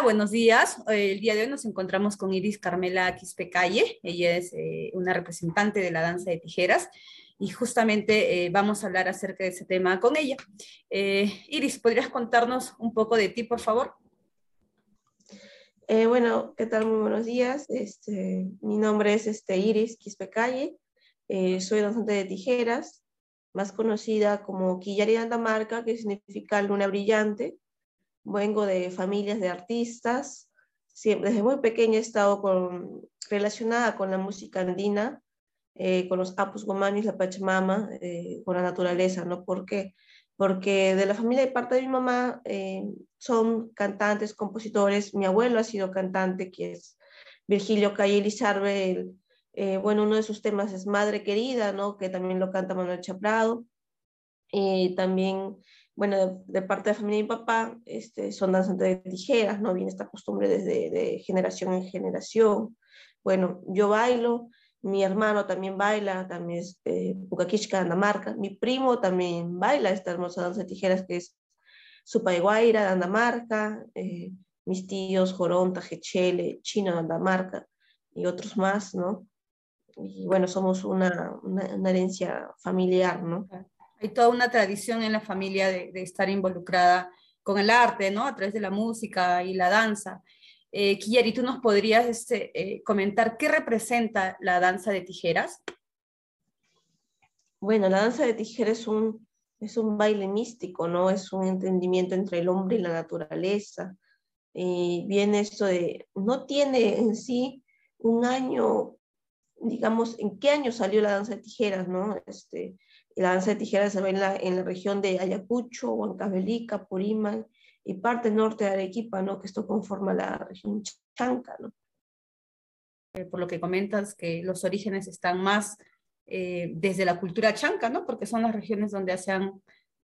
Buenos días. El día de hoy nos encontramos con Iris Carmela Quispecalle. Ella es eh, una representante de la danza de tijeras y justamente eh, vamos a hablar acerca de ese tema con ella. Eh, Iris, ¿podrías contarnos un poco de ti, por favor? bueno, ¿qué tal? Muy buenos días. Este, mi nombre es este, Iris Quispecalle. soy danzante de tijeras, más conocida como Quillari Andamarca, que significa luna brillante vengo de familias de artistas, siempre, desde muy pequeña he estado con, relacionada con la música andina, eh, con los apus gomanis, la pachamama, eh, con la naturaleza, ¿no? ¿Por qué? Porque de la familia de parte de mi mamá eh, son cantantes, compositores, mi abuelo ha sido cantante, que es Virgilio Calle Lizarbe, bueno, uno de sus temas es Madre Querida, ¿no? Que también lo canta Manuel Chaprado, y también bueno, de, parte de familia de mi papá, este, son danzantes de tijeras, ¿no? Viene esta costumbre desde de generación en generación. Bueno, yo bailo, mi hermano también baila, también es eh, Pucaquishka, Andamarca. Mi primo también baila esta hermosa danza de tijeras que es Supaiguaira Andamarca, eh, mis tíos Joronta, Jechele, Chino Andamarca y otros más, ¿no? Y bueno, somos una, una, una herencia familiar, ¿no? Hay toda una tradición en la familia de, estar involucrada con el arte, ¿no? A través de la música y la danza. Eh, Kiyari, ¿tú nos podrías este, eh, comentar qué representa la danza de tijeras? Bueno, la danza de tijeras es un, es un baile místico, ¿no? Es un entendimiento entre el hombre y la naturaleza. Eh, viene esto de, no tiene en sí un año, digamos, en qué año salió la danza de tijeras, ¿no? Este, la danza de tijeras se ve en la, en la región de Ayacucho, Huancavelica, Purímac y parte norte de Arequipa, ¿no? que esto conforma la región Chanca. ¿no? Eh, por lo que comentas que los orígenes están más eh, desde la cultura chanca, ¿no? porque son las regiones donde se,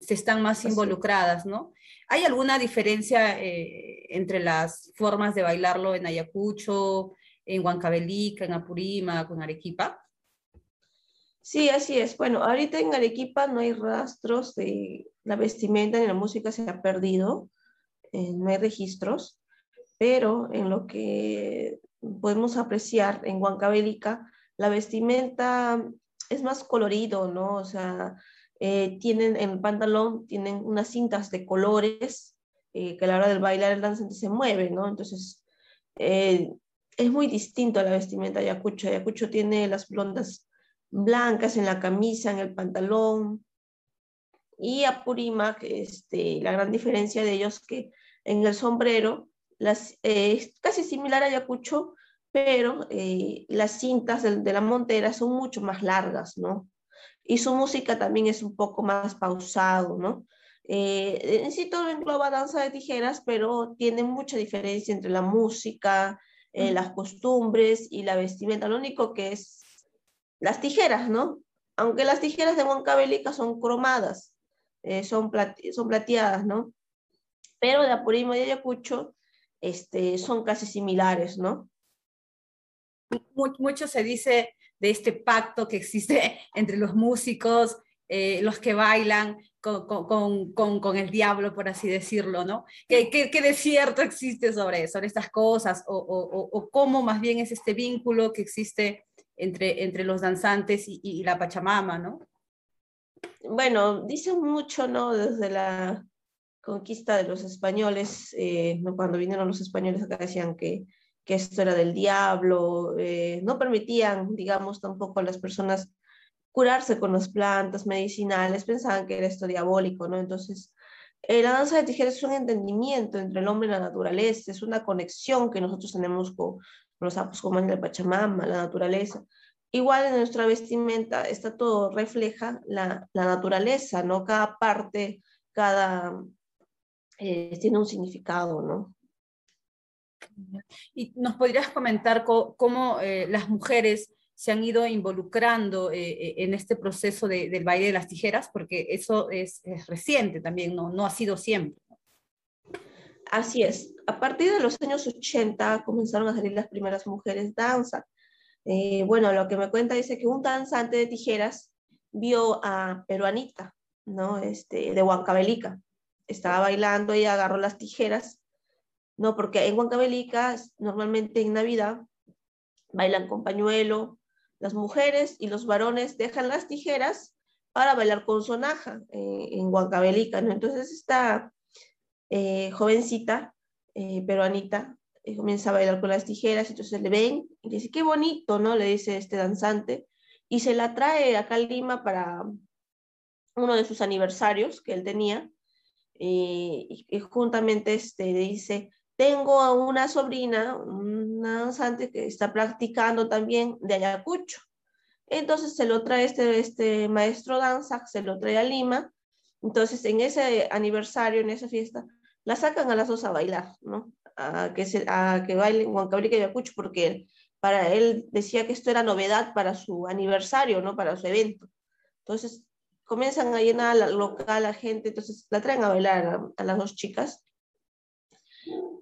se están más involucradas. ¿no? ¿Hay alguna diferencia eh, entre las formas de bailarlo en Ayacucho, en Huancavelica, en Apurímac, en Arequipa? Sí, así es. Bueno, ahorita en Arequipa no hay rastros de la vestimenta ni la música se ha perdido, eh, no hay registros, pero en lo que podemos apreciar en Huancavelica, la vestimenta es más colorido, ¿no? O sea, eh, tienen en el pantalón, tienen unas cintas de colores eh, que a la hora del bailar el danzante se mueve, ¿no? Entonces, es muy distinto a la vestimenta de Ayacucho. Ayacucho tiene las blondas blancas en la camisa, en el pantalón. Y Apurímac, este, la gran diferencia de ellos que en el sombrero las, eh, es casi similar a Ayacucho, pero eh, las cintas de, la montera son mucho más largas, ¿no? Y su música también es un poco más pausado, ¿no? Eh, en sí todo engloba danza de tijeras, pero tiene mucha diferencia entre la música, las costumbres y la vestimenta. Lo único que es las tijeras, ¿no? Aunque las tijeras de Huancavelica son cromadas, eh, son, son plateadas, ¿no? Pero de Apurímac y Ayacucho este, son casi similares, ¿no? Mucho se dice de este pacto que existe entre los músicos, eh, los que bailan con, con, con, el diablo, por así decirlo, ¿no? ¿Qué, qué, qué de cierto existe sobre, sobre estas cosas? O, o, o, cómo más bien es este vínculo que existe entre, entre los danzantes y, la Pachamama, ¿no? Bueno, dicen mucho, ¿no? Desde la conquista de los españoles, eh, cuando vinieron los españoles acá decían que, que esto era del diablo, eh, no permitían, digamos, tampoco a las personas curarse con las plantas medicinales, pensaban que era esto diabólico, ¿no? Entonces, eh, la danza de tijeras es un entendimiento entre el hombre y la naturaleza, es una conexión que nosotros tenemos con, los sapos como en el Pachamama, la naturaleza. Igual en nuestra vestimenta está todo, refleja la, la naturaleza, ¿no? Cada parte, cada, eh, tiene un significado, ¿no? ¿Y nos podrías comentar cómo, eh, las mujeres se han ido involucrando eh, en este proceso de, del baile de las tijeras? Porque eso es, es reciente también, no, no ha sido siempre. Así es. A partir de los años 80 comenzaron a salir las primeras mujeres danza. Eh, bueno, lo que me cuenta dice que un danzante de tijeras vio a Peruanita, ¿no? Este, de Huancavelica. Estaba bailando y agarró las tijeras ¿no? Porque en Huancavelica, normalmente en Navidad, bailan con pañuelo, las mujeres y los varones dejan las tijeras para bailar con sonaja eh, en Huancavelica, ¿no? Entonces esta eh, jovencita eh, peruanita eh, comienza a bailar con las tijeras, entonces le ven y dice, qué bonito, ¿no? Le dice este danzante, y se la trae acá a Lima para uno de sus aniversarios que él tenía, y, y juntamente este, dice, tengo a una sobrina, una danzante que está practicando también de Ayacucho. Entonces se lo trae este, este maestro danza, se lo trae a Lima. Entonces en ese aniversario, en esa fiesta, la sacan a las dos a bailar, ¿no? A que, se, a que bailen Huancabrica y Ayacucho, porque para él decía que esto era novedad para su aniversario, ¿no? Para su evento. Entonces comienzan a llenar la local, la gente, entonces la traen a bailar a, a las dos chicas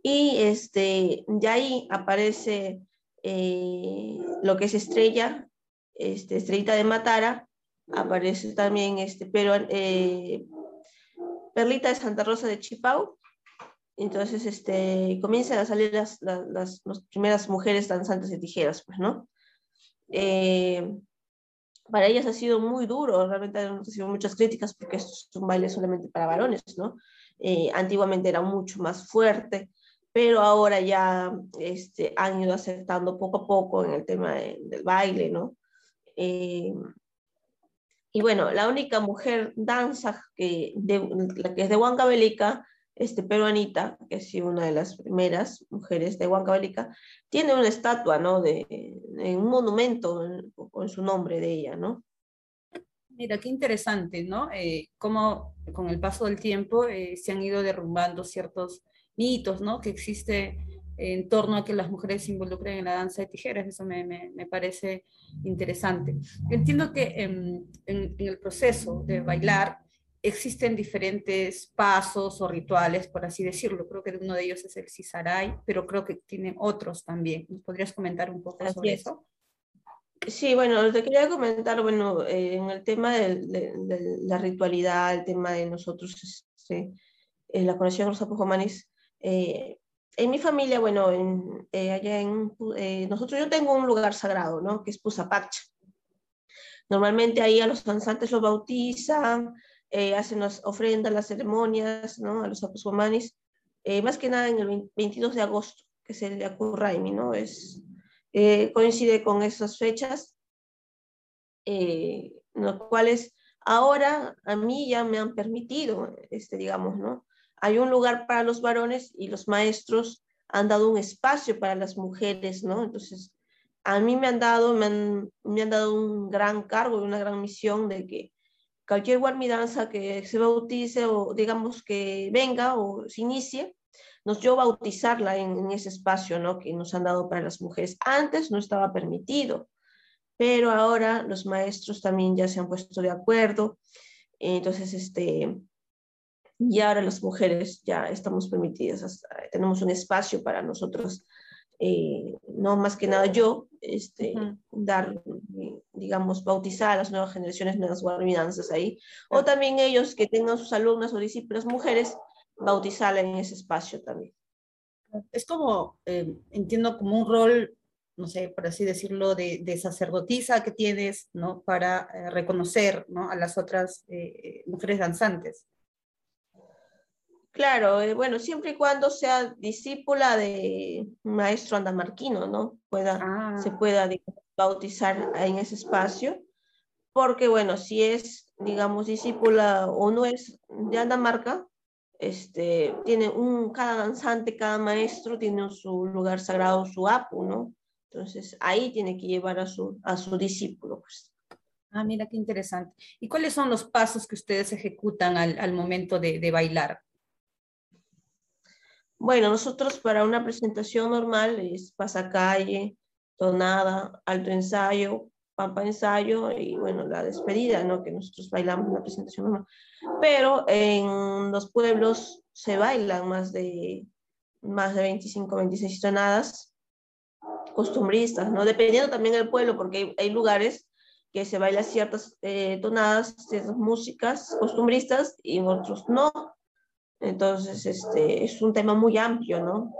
y este, de ahí aparece eh, lo que es Estrella, este, Estrellita de Matara, aparece también este, pero, eh, Perlita de Santa Rosa de Chipau. Entonces este, comienzan a salir las, las, las, primeras mujeres danzantes de tijeras, pues, ¿no? Eh, para ellas ha sido muy duro, realmente han recibido muchas críticas porque esto es un baile solamente para varones, ¿no? antiguamente era mucho más fuerte, pero ahora ya este, han ido aceptando poco a poco en el tema del baile, ¿no? Eh, y bueno, la única mujer danza que, la que es de Huancavelica, este, peruanita, que es una de las primeras mujeres de Huancavelica, tiene una estatua, ¿no? De un monumento con su nombre de ella, ¿no? Mira, qué interesante, ¿no? Eh, cómo con el paso del tiempo eh, se han ido derrumbando ciertos mitos, ¿no? Que existe en torno a que las mujeres se involucren en la danza de tijeras, eso me, me, me parece interesante. Entiendo que en, en, en, el proceso de bailar existen diferentes pasos o rituales, por así decirlo. Creo que uno de ellos es el cisaray, pero creo que tienen otros también. ¿Nos podrías comentar un poco así sobre es. eso? Sí, bueno, te quería comentar, bueno, eh, en el tema de, de, de, la ritualidad, el tema de nosotros, este, en la conexión con los apojomanis, eh, en mi familia, bueno, en, eh, allá en, eh, nosotros yo tengo un lugar sagrado, ¿no? Que es Pusapacha. Normalmente ahí a los danzantes los bautizan, eh, hacen las ofrendas, las ceremonias, ¿no? A los aposomanis, más que nada en el 22 de agosto, que es el de Akurraimi, ¿no? Es, coincide con esas fechas, los cuales ahora a mí ya me han permitido, este, digamos, ¿no? Hay un lugar para los varones y los maestros han dado un espacio para las mujeres, ¿no? Entonces, a mí me han dado, me han, me han dado un gran cargo y una gran misión de que cualquier guarmidanza que se bautice o digamos que venga o se inicie, nos yo bautizarla en, en, ese espacio, ¿no? Que nos han dado para las mujeres. Antes no estaba permitido, pero ahora los maestros también ya se han puesto de acuerdo. Entonces, este, y ahora las mujeres ya estamos permitidas, tenemos un espacio para nosotros, eh, no más que nada yo, este, uh -huh. dar, digamos, bautizar a las nuevas generaciones, nuevas guardianzas ahí, uh -huh. o también ellos que tengan sus alumnas o discípulas mujeres, bautizarla en ese espacio también. Es como, eh, entiendo como un rol no sé, por así decirlo, de, de, sacerdotisa que tienes, ¿no? Para eh, reconocer, ¿no? A las otras eh, mujeres danzantes. Claro, eh, bueno, siempre y cuando sea discípula de un maestro andamarquino, ¿no? Pueda, ah. Se pueda digamos, bautizar en ese espacio, porque bueno, si es, digamos, discípula o no es de Andamarca, este, tiene un, cada danzante, cada maestro tiene su lugar sagrado, su apu, ¿no? Entonces ahí tiene que llevar a su, a su discípulo, pues. Ah, mira qué interesante. ¿Y cuáles son los pasos que ustedes ejecutan al, al momento de, de bailar? Bueno, nosotros para una presentación normal es pasacalle, tonada, alto ensayo, pampa ensayo y bueno, la despedida, ¿no? Que nosotros bailamos en la presentación normal. Pero en los pueblos se bailan más de, más de 25, 26 tonadas costumbristas, ¿no? Dependiendo también del pueblo, porque hay, hay lugares que se bailan ciertas eh, tonadas, ciertas músicas costumbristas y otros no. Entonces, este, es un tema muy amplio, ¿no?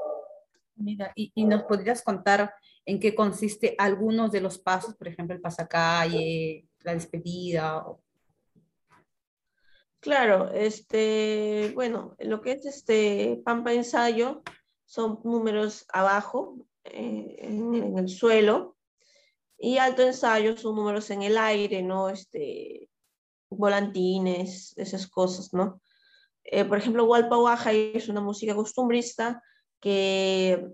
Mira, y, y, nos podrías contar en qué consiste algunos de los pasos, por ejemplo, el pasacalle, la despedida. Claro, este, bueno, lo que es este Pampa ensayo son números abajo, eh, en, en, el suelo, y alto ensayo son números en el aire, ¿no? Este, volantines, esas cosas, ¿no? Eh, por ejemplo, Walpa es una música costumbrista que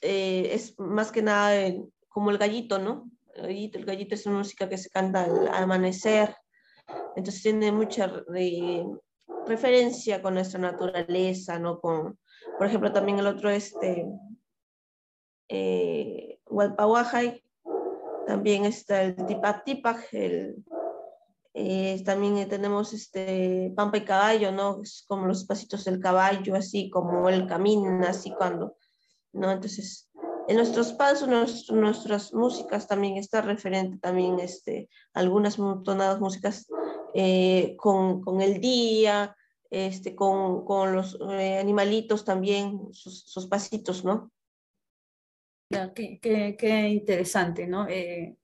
eh, es más que nada como el gallito, ¿no? El gallito, es una música que se canta al, amanecer, entonces tiene mucha referencia con nuestra naturaleza, ¿no? Por ejemplo, también el otro, este, eh, también está el Tipac Tipac, el eh, también tenemos este pampa y caballo, ¿no? Es como los pasitos del caballo, así como él camina, así cuando, ¿no? Entonces, en nuestros pasos, nuestras músicas también está referente también este, algunas tonadas músicas eh, con, con, el día, este, con, con los eh, animalitos también, sus, sus, pasitos, ¿no? Qué, qué, qué interesante, ¿no? Eh,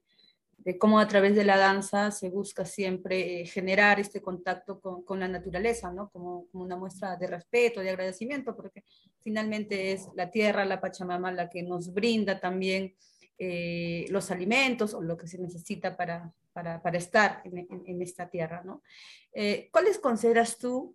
de cómo a través de la danza se busca siempre eh, generar este contacto con, con la naturaleza, ¿no? Como, como, una muestra de respeto, de agradecimiento, porque finalmente es la tierra, la Pachamama, la que nos brinda también eh, los alimentos o lo que se necesita para, para, para estar en, en, en, esta tierra, ¿no? Eh, ¿Cuáles consideras tú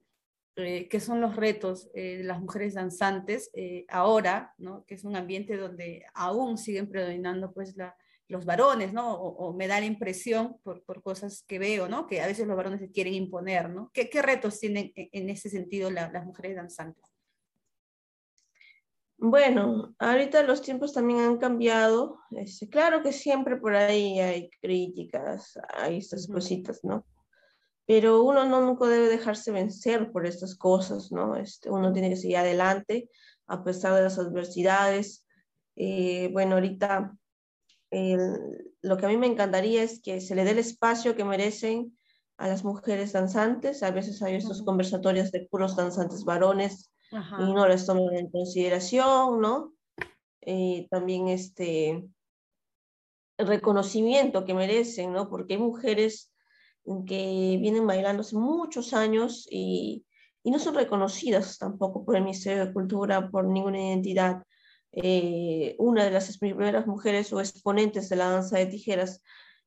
eh, que son los retos eh, de las mujeres danzantes eh, ahora, ¿no? que es un ambiente donde aún siguen predominando pues la, los varones, ¿no? O, o, me da la impresión por, por, cosas que veo, ¿no? Que a veces los varones se quieren imponer, ¿no? ¿Qué, qué retos tienen en, en ese sentido la, las mujeres danzantes? Bueno, ahorita los tiempos también han cambiado. Este, claro que siempre por ahí hay críticas, hay estas uh -huh. cositas, ¿no? Pero uno no nunca debe dejarse vencer por estas cosas, ¿no? Este, uno tiene que seguir adelante a pesar de las adversidades. Eh, bueno, ahorita el, lo que a mí me encantaría es que se le dé el espacio que merecen a las mujeres danzantes. A veces hay estos conversatorios de puros danzantes varones Ajá. y no les toman en consideración, ¿no? Eh, también este el reconocimiento que merecen, ¿no? Porque hay mujeres que vienen bailando hace muchos años y, y no son reconocidas tampoco por el Ministerio de Cultura, por ninguna identidad eh, una de las primeras mujeres o exponentes de la danza de tijeras.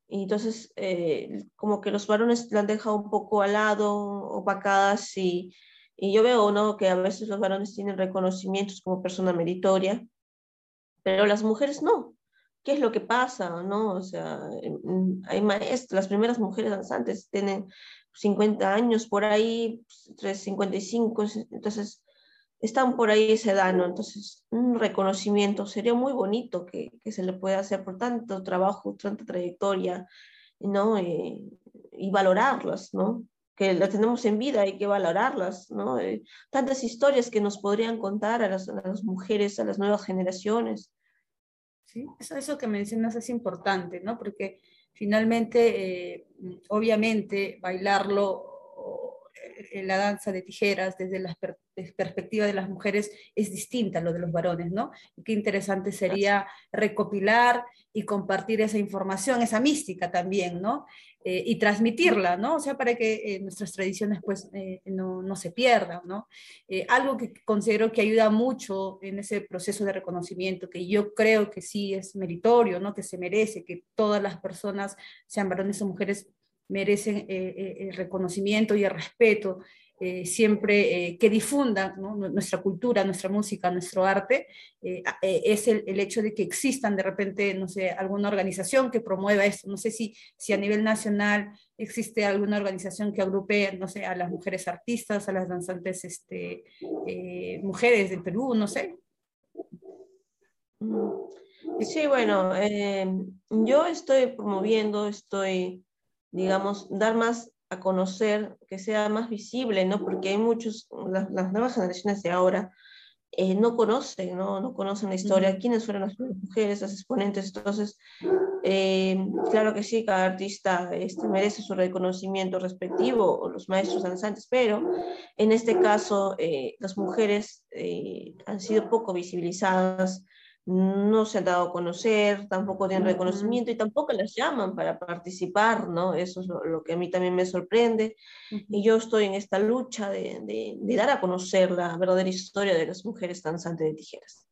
Y entonces, eh, como que los varones la han dejado un poco al lado, opacadas, y, y yo veo ¿no? que a veces los varones tienen reconocimientos como persona meritoria, pero las mujeres no. ¿Qué es lo que pasa? ¿no? O sea, hay maestras, las primeras mujeres danzantes tienen 50 años por ahí, 55, entonces están por ahí ese dano, entonces un reconocimiento sería muy bonito que, que, se le pueda hacer por tanto trabajo, tanta trayectoria, ¿no? Eh, y valorarlas, ¿no? Que las tenemos en vida, hay que valorarlas, ¿no? Eh, tantas historias que nos podrían contar a las, a las, mujeres, a las nuevas generaciones. Sí, eso, que mencionas es importante, ¿no? Porque finalmente, eh, obviamente, bailarlo la danza de tijeras desde la per perspectiva de las mujeres es distinta a lo de los varones, ¿no? Y qué interesante sería recopilar y compartir esa información, esa mística también, ¿no? Eh, y transmitirla, ¿no? O sea, para que eh, nuestras tradiciones pues eh, no, no, se pierdan, ¿no? Algo que considero que ayuda mucho en ese proceso de reconocimiento, que yo creo que sí es meritorio, ¿no? Que se merece, que todas las personas, sean varones o mujeres, merecen eh, eh, el reconocimiento y el respeto, eh, siempre que difundan nuestra cultura, nuestra música, nuestro arte, es el, hecho de que existan de repente, no sé, alguna organización que promueva esto. No sé si, si a nivel nacional existe alguna organización que agrupe, no sé, a las mujeres artistas, a las danzantes este, mujeres del Perú, no sé. Sí, bueno, yo estoy promoviendo, estoy digamos, dar más a conocer, que sea más visible, ¿no? Porque hay muchos, las, las nuevas generaciones de ahora eh, no conocen, ¿no? no conocen la historia, quiénes fueron las mujeres, las exponentes. Entonces, eh, claro que sí, cada artista este, merece su reconocimiento respectivo, o los maestros danzantes, pero en este caso eh, las mujeres han sido poco visibilizadas, no se han dado a conocer, tampoco tienen reconocimiento y tampoco las llaman para participar, ¿no? Eso es lo, que a mí también me sorprende. Y yo estoy en esta lucha de, de, dar a conocer la verdadera historia de las mujeres danzantes de tijeras.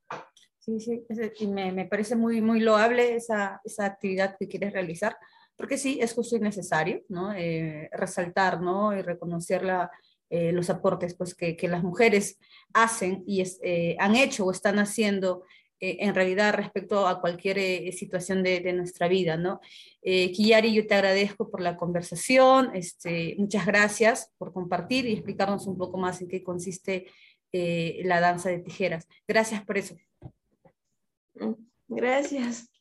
Sí, sí, y me, me, parece muy, muy loable esa, esa, actividad que quieres realizar, porque sí, es justo y necesario, ¿no? Eh, resaltar, ¿no? Y reconocer la, eh, los aportes pues, que, que, las mujeres hacen y es, eh, han hecho o están haciendo eh, en realidad respecto a cualquier eh, situación de, nuestra vida, ¿no? Eh, Kiyari, yo te agradezco por la conversación, este, muchas gracias por compartir y explicarnos un poco más en qué consiste la danza de tijeras. Gracias por eso. Gracias.